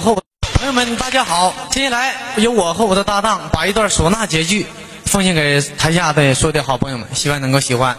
后朋友们，大家好！接下来由我和我的搭档把一段唢呐绝句奉献给台下的所有的好朋友们，希望能够喜欢。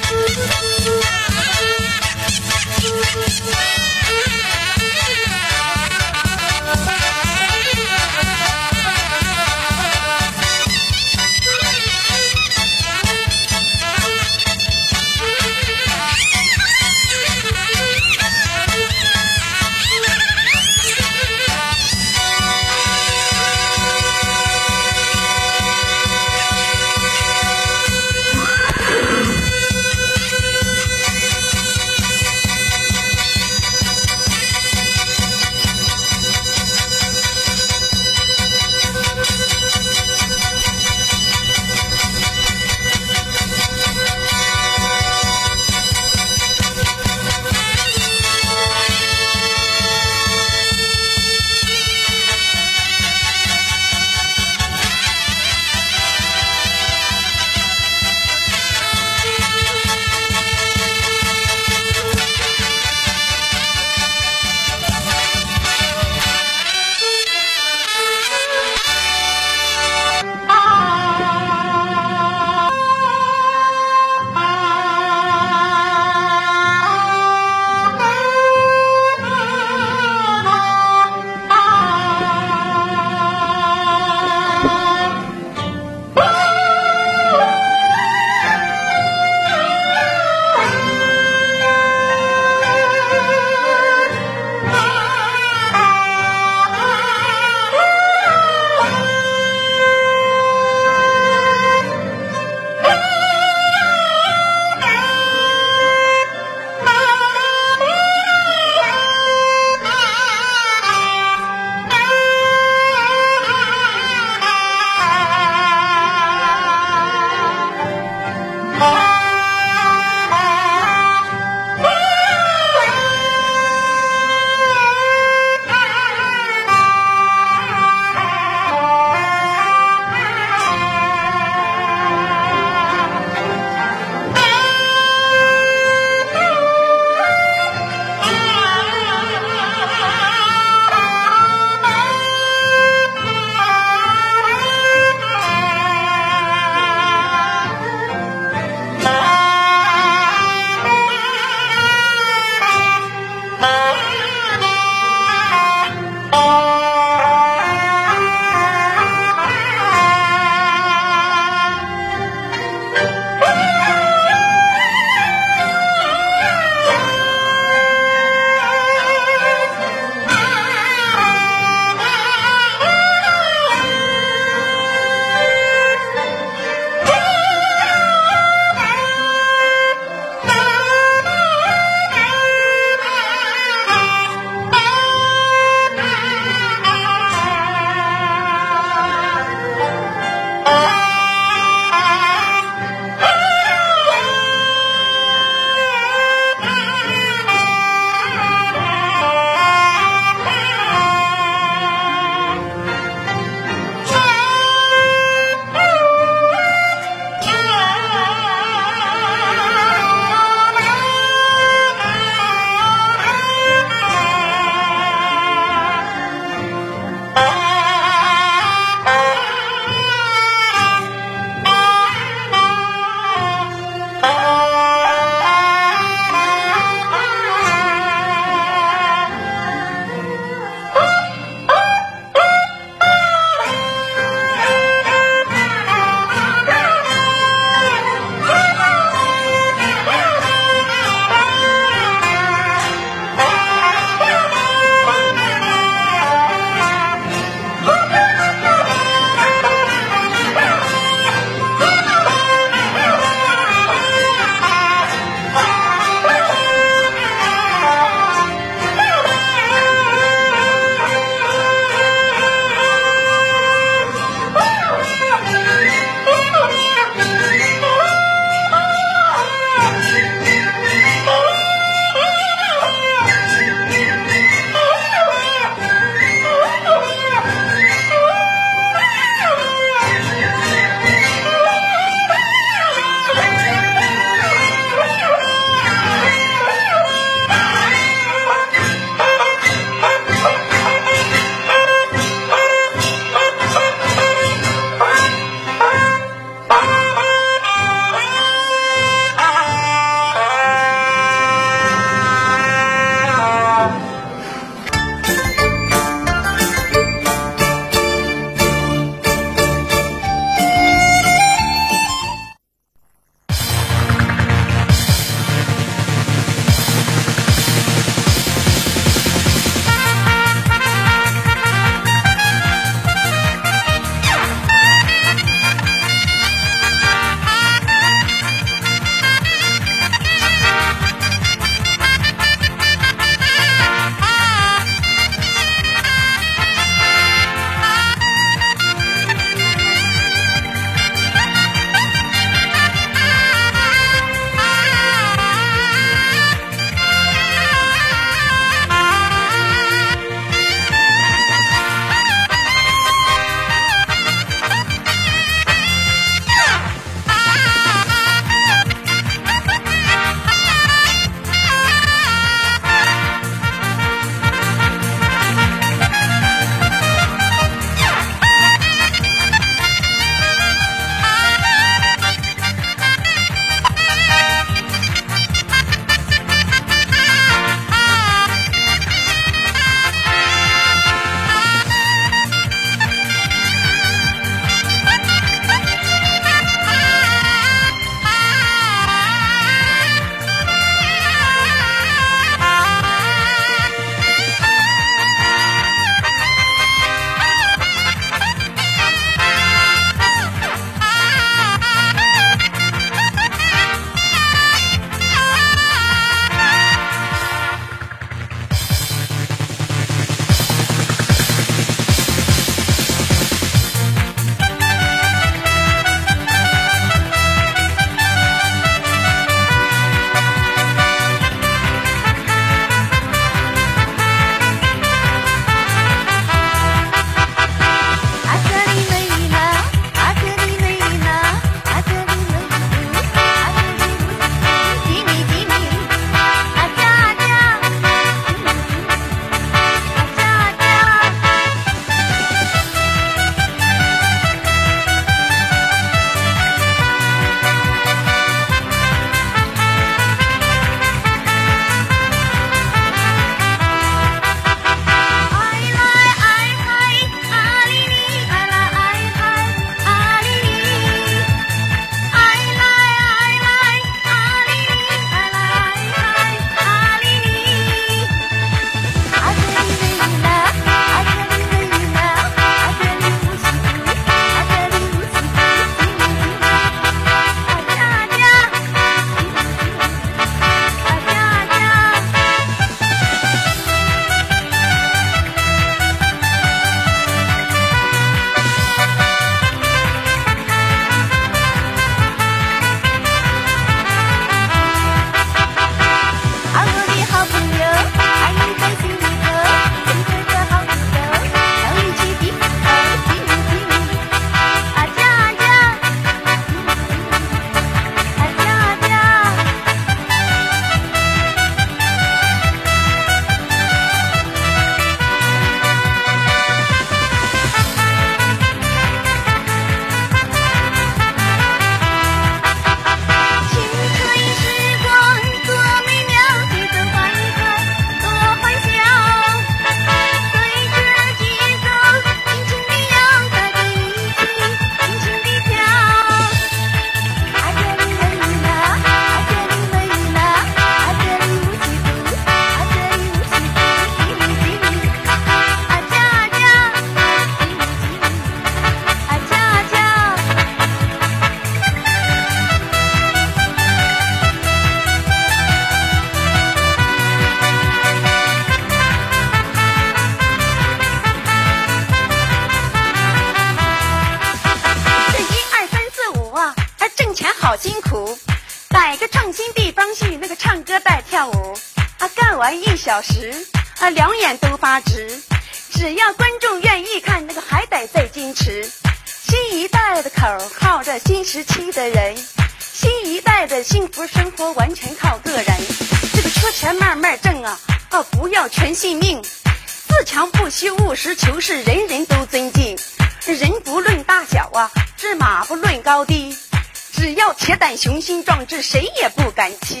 谁也不敢欺。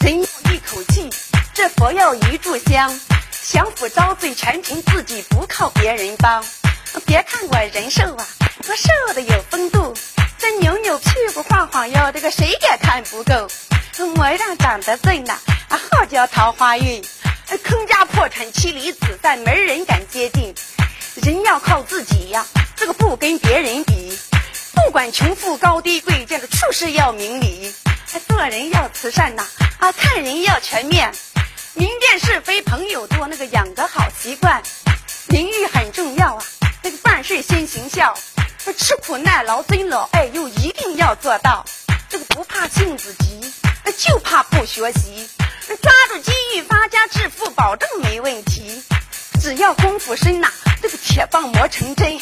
人要一口气，这佛要一炷香。享福遭罪，全凭自己，不靠别人帮。别看我人瘦啊，我瘦的有风度。这扭扭屁股，晃晃腰，这个谁也看不够。模样长得正呐，啊好叫桃花运。坑家破产妻离子散，没人敢接近。人要靠自己呀，这个不跟别人比。不管穷富高低贵贱，这处事要明理。做人要慈善呐，啊，看人要全面。明辨是非，朋友多，那个养个好习惯。名誉很重要啊，那个办事先行孝。吃苦耐劳，尊老爱幼，一定要做到。这个不怕性子急，就怕不学习。抓住机遇发家致富，保证没问题。只要功夫深呐，这个铁棒磨成针。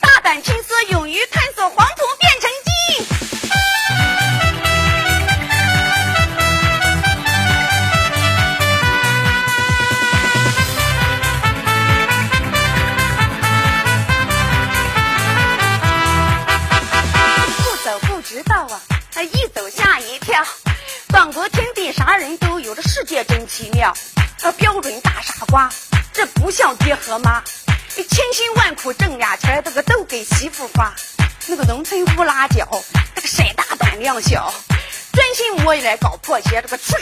大胆青涩，勇于探索，黄土变成道啊，一走吓一跳。广国天地啥人都有，这世界真奇妙。他，标准大傻瓜，这不像爹和妈。千辛万苦挣俩钱，这个都给媳妇花。那个农村乌拉脚，那个谁大胆量小，专心摸来搞破鞋，这个吃